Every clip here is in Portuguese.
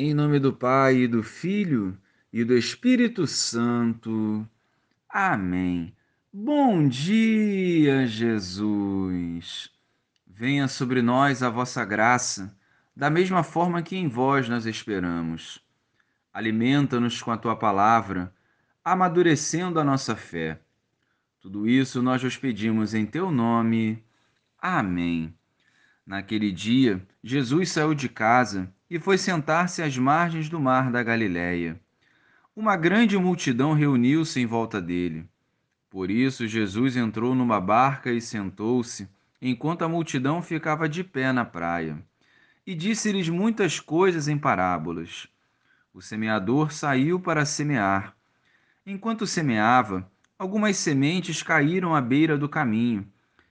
Em nome do Pai, e do Filho e do Espírito Santo. Amém. Bom dia, Jesus. Venha sobre nós a vossa graça, da mesma forma que em vós nós esperamos. Alimenta-nos com a tua palavra, amadurecendo a nossa fé. Tudo isso nós vos pedimos em teu nome. Amém. Naquele dia, Jesus saiu de casa e foi sentar-se às margens do mar da Galiléia. Uma grande multidão reuniu-se em volta dele. Por isso, Jesus entrou numa barca e sentou-se, enquanto a multidão ficava de pé na praia. E disse-lhes muitas coisas em parábolas. O semeador saiu para semear. Enquanto semeava, algumas sementes caíram à beira do caminho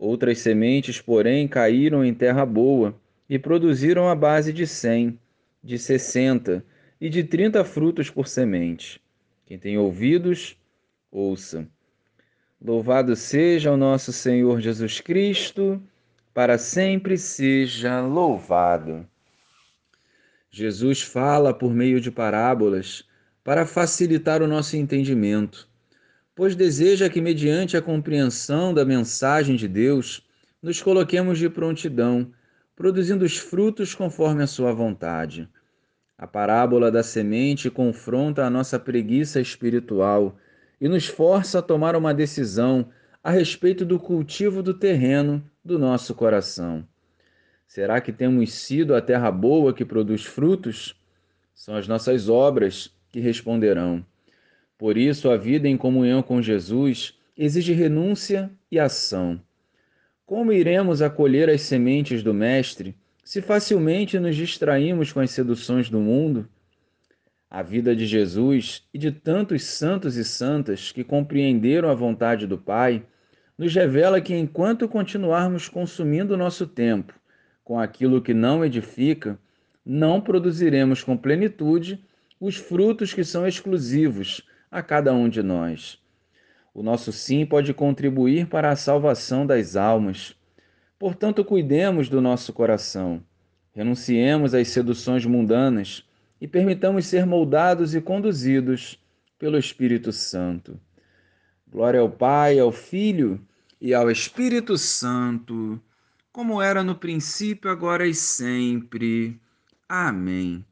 Outras sementes, porém, caíram em terra boa e produziram a base de cem, de sessenta e de trinta frutos por semente. Quem tem ouvidos, ouça. Louvado seja o nosso Senhor Jesus Cristo, para sempre seja louvado. Jesus fala por meio de parábolas para facilitar o nosso entendimento pois deseja que, mediante a compreensão da mensagem de Deus, nos coloquemos de prontidão, produzindo os frutos conforme a Sua vontade. A parábola da semente confronta a nossa preguiça espiritual e nos força a tomar uma decisão a respeito do cultivo do terreno do nosso coração. Será que temos sido a terra boa que produz frutos? São as nossas obras que responderão. Por isso, a vida em comunhão com Jesus exige renúncia e ação. Como iremos acolher as sementes do Mestre se facilmente nos distraímos com as seduções do mundo? A vida de Jesus e de tantos santos e santas que compreenderam a vontade do Pai nos revela que enquanto continuarmos consumindo nosso tempo com aquilo que não edifica, não produziremos com plenitude os frutos que são exclusivos a cada um de nós. O nosso sim pode contribuir para a salvação das almas. Portanto, cuidemos do nosso coração, renunciemos às seduções mundanas e permitamos ser moldados e conduzidos pelo Espírito Santo. Glória ao Pai, ao Filho e ao Espírito Santo, como era no princípio, agora e sempre. Amém.